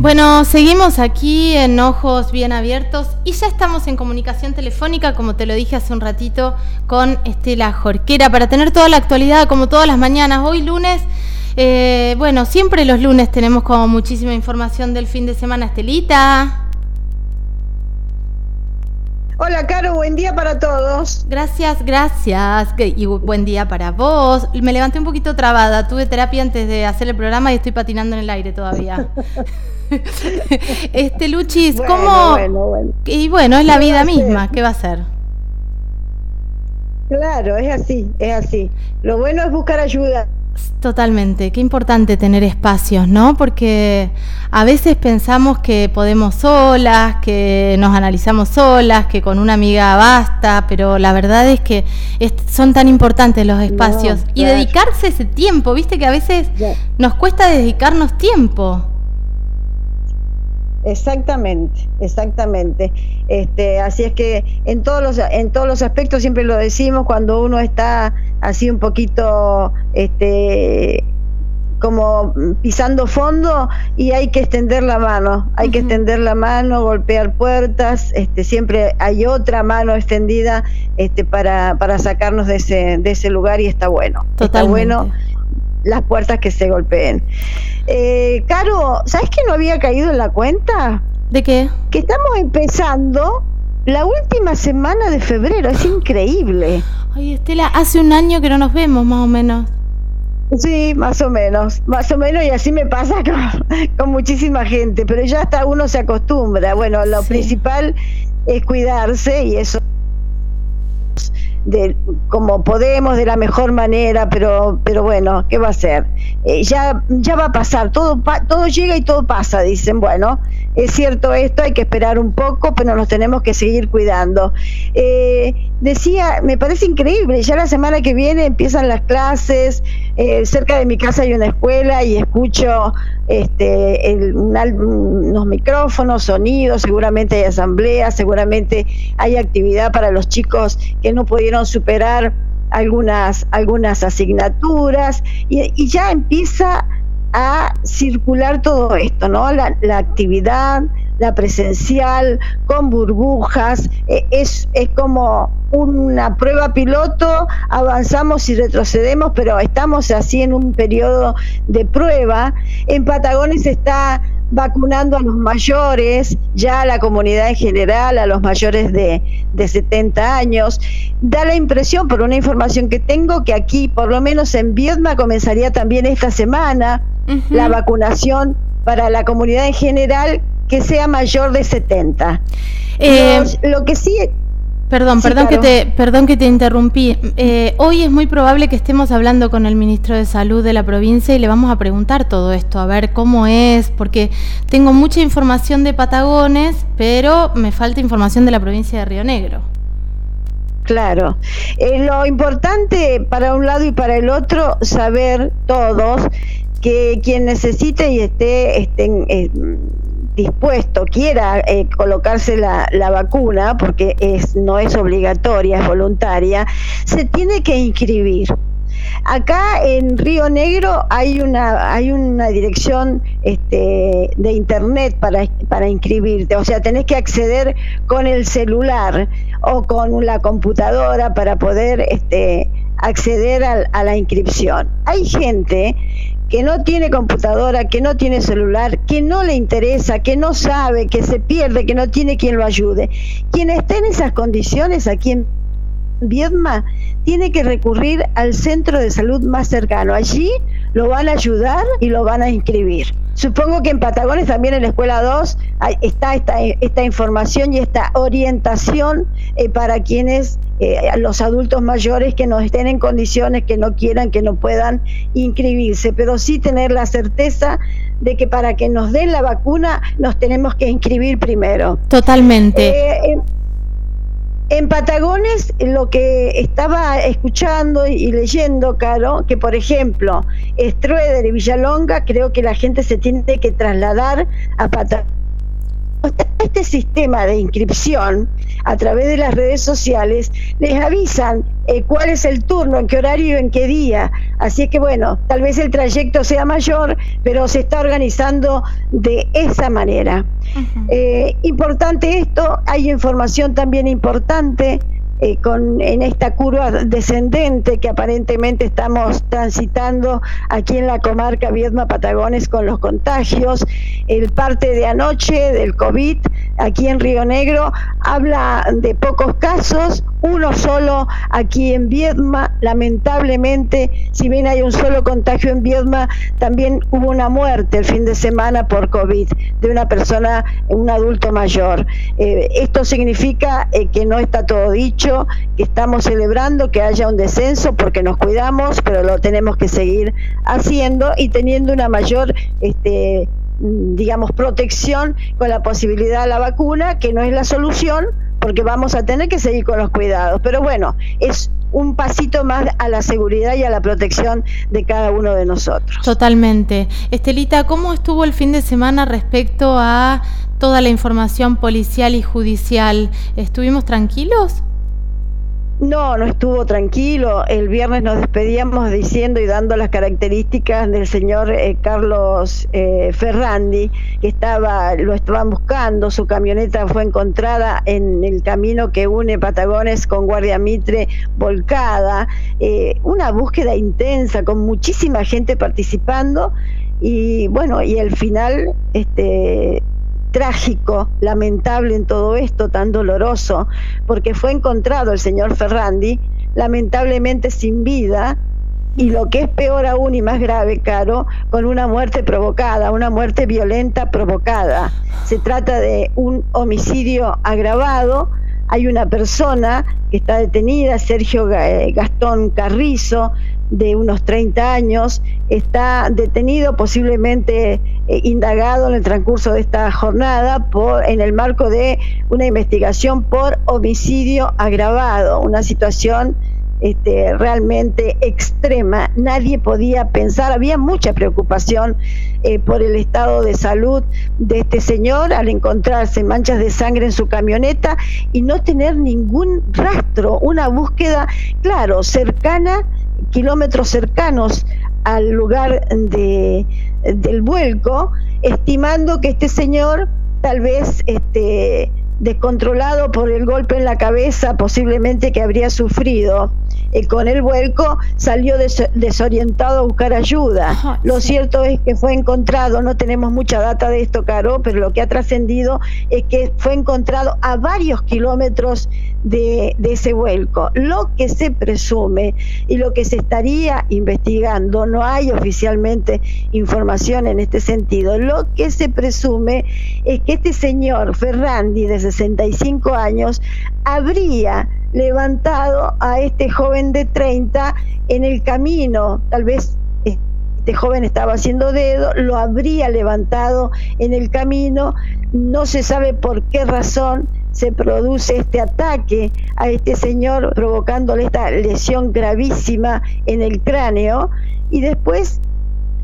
Bueno, seguimos aquí en Ojos Bien Abiertos y ya estamos en comunicación telefónica, como te lo dije hace un ratito, con Estela Jorquera para tener toda la actualidad como todas las mañanas. Hoy lunes, eh, bueno, siempre los lunes tenemos como muchísima información del fin de semana. Estelita. Hola, Caro, buen día para todos. Gracias, gracias. Y buen día para vos. Me levanté un poquito trabada. Tuve terapia antes de hacer el programa y estoy patinando en el aire todavía. este, Luchis, ¿cómo? Y bueno, es la vida misma. ¿Qué va a ser? Claro, es así, es así. Lo bueno es buscar ayuda. Totalmente, qué importante tener espacios, ¿no? Porque a veces pensamos que podemos solas, que nos analizamos solas, que con una amiga basta, pero la verdad es que son tan importantes los espacios y dedicarse ese tiempo, viste que a veces nos cuesta dedicarnos tiempo. Exactamente, exactamente. Este, así es que en todos los en todos los aspectos siempre lo decimos cuando uno está así un poquito este como pisando fondo y hay que extender la mano, hay que extender la mano, golpear puertas, este siempre hay otra mano extendida este para para sacarnos de ese de ese lugar y está bueno. Está bueno las puertas que se golpeen. Eh, Caro, ¿sabes que no había caído en la cuenta? ¿De qué? Que estamos empezando la última semana de febrero, es increíble. Ay, Estela, hace un año que no nos vemos, más o menos. Sí, más o menos, más o menos, y así me pasa con, muchísima gente, pero ya hasta uno se acostumbra. Bueno, lo principal es cuidarse y eso de como podemos de la mejor manera pero pero bueno qué va a ser eh, ya ya va a pasar todo todo llega y todo pasa dicen. Bueno es cierto esto hay que esperar un poco pero nos tenemos que seguir cuidando. Eh, decía me parece increíble ya la semana que viene empiezan las clases eh, cerca de mi casa hay una escuela y escucho este, unos micrófonos, sonidos, seguramente hay asambleas, seguramente hay actividad para los chicos que no superar algunas, algunas asignaturas y, ya empieza a circular todo esto, ¿no? La, la actividad, la presencial, con burbujas, eh, es, es como una prueba piloto, avanzamos y retrocedemos, pero estamos así en un periodo de prueba. En Patagones se está vacunando a los mayores, ya a la comunidad en general, a los mayores de, de 70 años. Da la impresión, por una información que tengo, que aquí, por lo menos en Viedma, comenzaría también esta semana la vacunación para la comunidad en general que sea mayor de 70. Eh, lo que sí Perdón, perdón, que te, perdón que te interrumpí. Eh, hoy es muy probable que estemos hablando con el ministro de Salud de la provincia y le vamos a preguntar todo esto, a ver cómo es, porque tengo mucha información de Patagones, pero me falta información de la provincia de Río Negro. Claro. Eh, lo importante para un lado y para el otro, saber todos que quien necesite y esté, estén, eh, dispuesto, quiera eh, colocarse la, la, vacuna, porque es, no es obligatoria, es voluntaria, se tiene que inscribir. Acá en Río Negro hay una, hay una dirección este, de internet para, para inscribirte, o sea, tenés que acceder con el celular o con la computadora para poder este, acceder a, a la inscripción. Hay gente que no tiene computadora, que no tiene celular, que no le interesa, que no sabe, que se pierde, que no tiene quien lo ayude. Quien esté en esas condiciones aquí en Viedma tiene que recurrir al centro de salud más cercano. Allí lo van a ayudar y lo van a inscribir. Supongo que en Patagones también en la escuela 2 está esta, esta información y esta orientación eh, para quienes, eh, los adultos mayores que no estén en condiciones, que no quieran, que no puedan inscribirse, pero sí tener la certeza de que para que nos den la vacuna nos tenemos que inscribir primero. Totalmente. Eh, en Patagones, lo que estaba escuchando y leyendo, Caro, que por ejemplo, Strueder y Villalonga, creo que la gente se tiene que trasladar a Patagones. Este sistema de inscripción, a través de las redes sociales, les avisan eh, cuál es el turno, en qué horario, en qué día. Así que bueno, tal vez el trayecto sea mayor, pero se está organizando de esa manera. Eh, importante esto, hay información también importante eh, con, en esta curva descendente que aparentemente estamos transitando aquí en la comarca Viedma Patagones con los contagios. El parte de anoche del COVID aquí en Río Negro habla de pocos casos, uno solo aquí en Viedma. Lamentablemente, si bien hay un solo contagio en Viedma, también hubo una muerte el fin de semana por COVID de una persona, un adulto mayor. Eh, esto significa eh, que no está todo dicho que estamos celebrando que haya un descenso porque nos cuidamos, pero lo tenemos que seguir haciendo y teniendo una mayor este, digamos, protección con la posibilidad de la vacuna, que no es la solución, porque vamos a tener que seguir con los cuidados. Pero bueno, es un pasito más a la seguridad y a la protección de cada uno de nosotros. Totalmente. Estelita, ¿cómo estuvo el fin de semana respecto a toda la información policial y judicial? ¿Estuvimos tranquilos? No, no estuvo tranquilo. El viernes nos despedíamos diciendo y dando las características del señor eh, Carlos eh, Ferrandi, que estaba, lo estaban buscando. Su camioneta fue encontrada en el camino que une Patagones con Guardia Mitre, volcada. Eh, una búsqueda intensa con muchísima gente participando y bueno, y el final, este trágico, lamentable en todo esto, tan doloroso, porque fue encontrado el señor Ferrandi, lamentablemente sin vida, y lo que es peor aún y más grave, Caro, con una muerte provocada, una muerte violenta provocada. Se trata de un homicidio agravado. Hay una persona que está detenida, Sergio eh, Gastón Carrizo, de unos 30 años, está detenido, posiblemente eh, indagado en el transcurso de esta jornada por, en el marco de una investigación por homicidio agravado, una situación este, realmente extrema. Nadie podía pensar, había mucha preocupación eh, por el estado de salud de este señor al encontrarse manchas de sangre en su camioneta y no tener ningún rastro, una búsqueda, claro, cercana kilómetros cercanos al lugar de, del vuelco, estimando que este señor tal vez este, descontrolado por el golpe en la cabeza posiblemente que habría sufrido eh, con el vuelco, salió desorientado a buscar ayuda. lo cierto es que fue encontrado, no tenemos mucha data de esto, Caro, pero lo que ha trascendido es que fue encontrado a varios kilómetros de, de ese vuelco. Lo que se presume y lo que se estaría investigando, no hay oficialmente información en este sentido, lo que se presume es que este señor Ferrandi, de 65 años, habría levantado a este joven de 30 en el camino, tal vez este joven estaba haciendo dedo, lo habría levantado en el camino, no se sabe por qué razón se produce este ataque a este señor provocándole esta lesión gravísima en el cráneo. Y después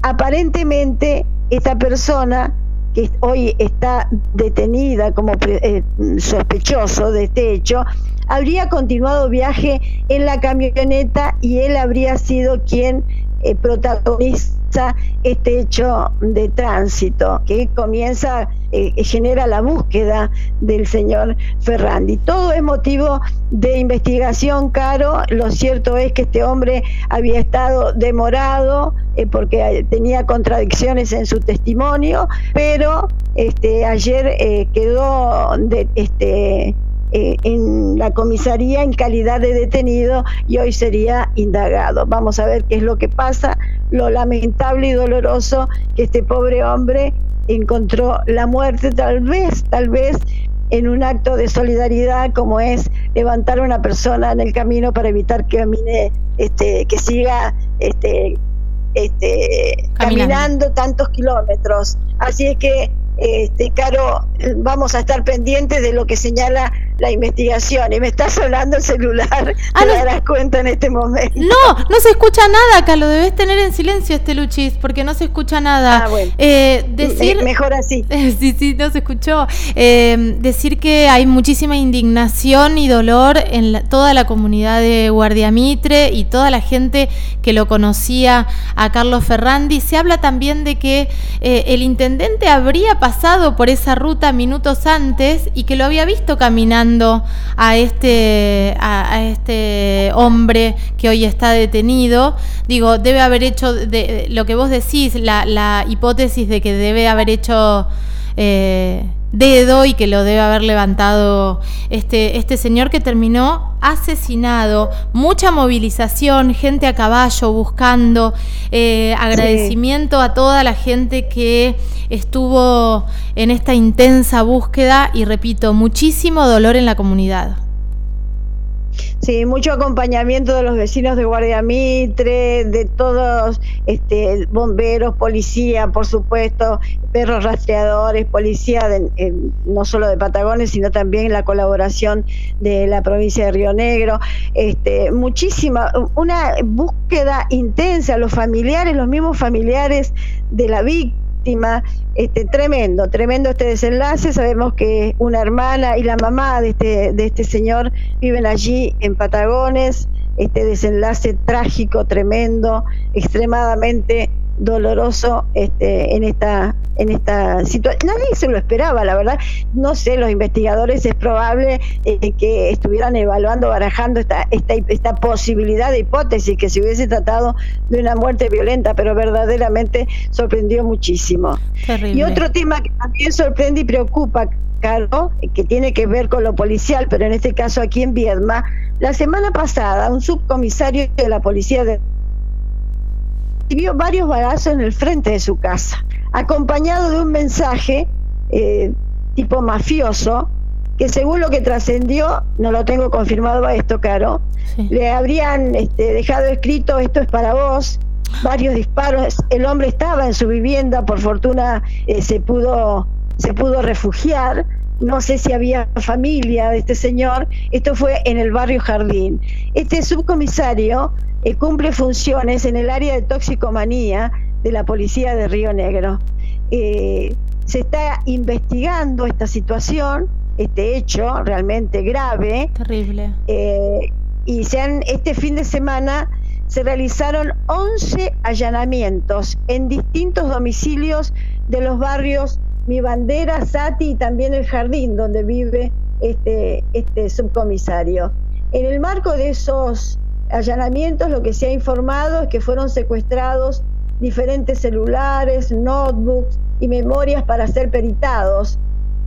aparentemente esta persona que hoy está detenida como eh, sospechoso de este hecho, habría continuado viaje en la camioneta y él habría sido quien eh, protagoniza este hecho de tránsito que comienza, eh, genera la búsqueda del señor Ferrandi. Todo es motivo de investigación, Caro. Lo cierto es que este hombre había estado demorado eh, porque tenía contradicciones en su testimonio, pero este, ayer quedó de, este, eh, en la comisaría en calidad de detenido y hoy sería indagado. Vamos a ver qué es lo que pasa, lo lamentable y doloroso que este pobre hombre encontró la muerte, tal vez, tal vez en un acto de solidaridad como es levantar a una persona en el camino para evitar que camine, este, que siga este, este, caminando tantos kilómetros. Así es que este, Caro, vamos a estar pendientes de lo que señala la investigación y me está sonando el celular, ah, te darás cuenta en este momento. No, no se escucha nada acá, lo debes tener en silencio este Luchis, porque no se escucha nada. Ah, bueno. Eh, decir, mejor así. sí, sí, no se escuchó. Eh, decir que hay muchísima indignación y dolor en toda la comunidad de Guardiamitre y toda la gente que lo conocía a Carlos Ferrandi. Se habla también de que eh, el intendente habría pasado por esa ruta minutos antes y que lo había visto caminando a este, a, este hombre que hoy está detenido. Digo, debe haber hecho de, lo que vos decís, la, la hipótesis de que debe haber hecho... Eh, dedo y que lo debe haber levantado este, este señor que terminó asesinado, mucha movilización, gente a caballo buscando, eh, agradecimiento a toda la gente que estuvo en esta intensa búsqueda y repito, muchísimo dolor en la comunidad. Sí, mucho acompañamiento de los vecinos de Guardia Mitre, de todos, este, bomberos, policía, por supuesto, perros rastreadores, policía, no solo de Patagones, sino también la colaboración de la provincia de Río Negro. Este, muchísima, una búsqueda intensa, los familiares, los mismos familiares de la víctima este, tremendo, tremendo este desenlace. Sabemos que una hermana y la mamá de este, de este señor viven allí en Patagones. Este desenlace trágico, tremendo, extremadamente doloroso este, en esta en esta situación. Nadie se lo esperaba, la verdad. No sé, los investigadores es probable eh, que estuvieran evaluando, barajando esta, esta, esta posibilidad de hipótesis que se hubiese tratado de una muerte violenta, pero verdaderamente sorprendió muchísimo. Y otro tema que también sorprende y preocupa, Carlos, que tiene que ver con lo policial, pero en este caso aquí en Viedma, la semana pasada un subcomisario de la policía de recibió varios balazos en el frente de su casa, acompañado de un mensaje eh, tipo mafioso, que según lo que trascendió, no lo tengo confirmado a esto, Caro, le habrían este, dejado escrito, esto es para vos, varios disparos, el hombre estaba en su vivienda, por fortuna eh, se, pudo, se pudo refugiar, no sé si había familia de este señor, esto fue en el barrio Jardín. Este subcomisario eh, cumple funciones en el área de toxicomanía de la policía de Río Negro. Eh, se está investigando esta situación, este hecho realmente grave. Terrible. Eh, y se han, este fin de semana se realizaron 11 allanamientos en distintos domicilios de los barrios Mi Bandera, Sati y también el Jardín, donde vive este, este subcomisario. En el marco de esos allanamientos lo que se ha informado es que fueron secuestrados diferentes celulares, notebooks y memorias para ser peritados.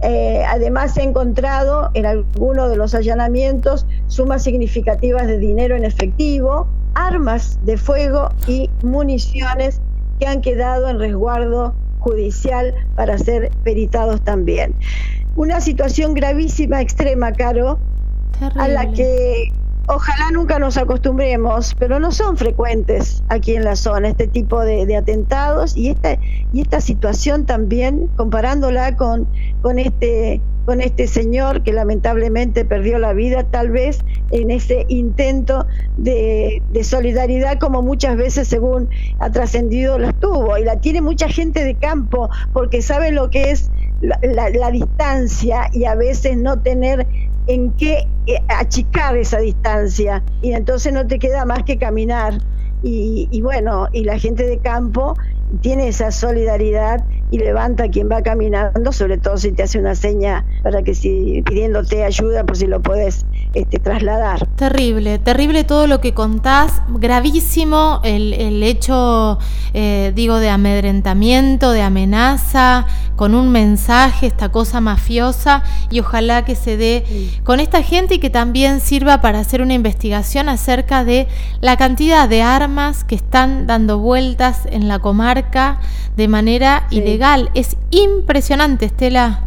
Eh, además se ha encontrado en alguno de los allanamientos sumas significativas de dinero en efectivo, armas de fuego y municiones que han quedado en resguardo judicial para ser peritados también. Una situación gravísima, extrema, Caro, a la que ojalá nunca nos acostumbremos, pero no son frecuentes aquí en la zona este tipo de, atentados y esta, y esta situación también, comparándola con, con, este, con este señor que lamentablemente perdió la vida, tal vez en ese intento de, solidaridad como muchas veces según ha trascendido las tuvo y la tiene mucha gente de campo porque sabe lo que es la distancia y a veces no tener en qué eh, achicar esa distancia y entonces no te queda más que caminar. Y, y, bueno, y la gente de campo tiene esa solidaridad y levanta a quien va caminando, sobre todo si te hace una seña para que si pidiéndote ayuda por si lo puedes este, trasladar. Terrible, terrible todo lo que contás, gravísimo el, el hecho, eh, digo, de amedrentamiento, de amenaza, con un mensaje, esta cosa mafiosa, y ojalá que se dé con esta gente y que también sirva para hacer una investigación acerca de la cantidad de armas que están dando vueltas en la comarca de manera ilegal. Es impresionante, Estela.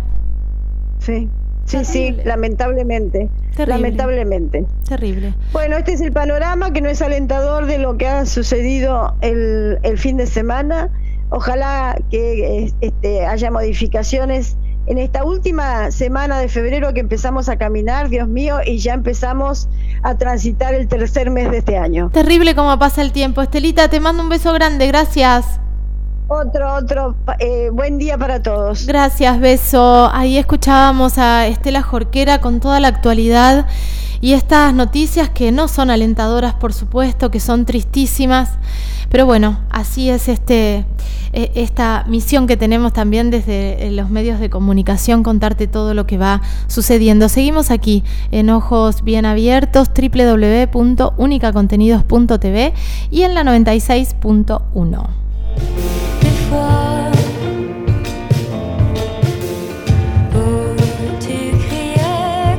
Sí. Sí, sí, lamentablemente. Lamentablemente. Terrible. Bueno, este es el panorama que no es alentador de lo que ha sucedido el, el fin de semana. Ojalá que este, haya modificaciones en esta última semana de febrero que empezamos a caminar, Dios mío, y ya empezamos a transitar el tercer mes de este año. Terrible cómo pasa el tiempo. Estelita, te mando un beso grande, gracias. Otro, otro, eh, buen día para todos. Gracias, beso. Ahí escuchábamos a Estela Jorquera con toda la actualidad y estas noticias que no son alentadoras, por supuesto, que son tristísimas, pero bueno, así es este, e, esta misión que tenemos también desde eh, los medios de comunicación, contarte todo lo que va sucediendo. Seguimos aquí en Ojos Bien Abiertos, www.unicacontenidos.tv y en la 96.1.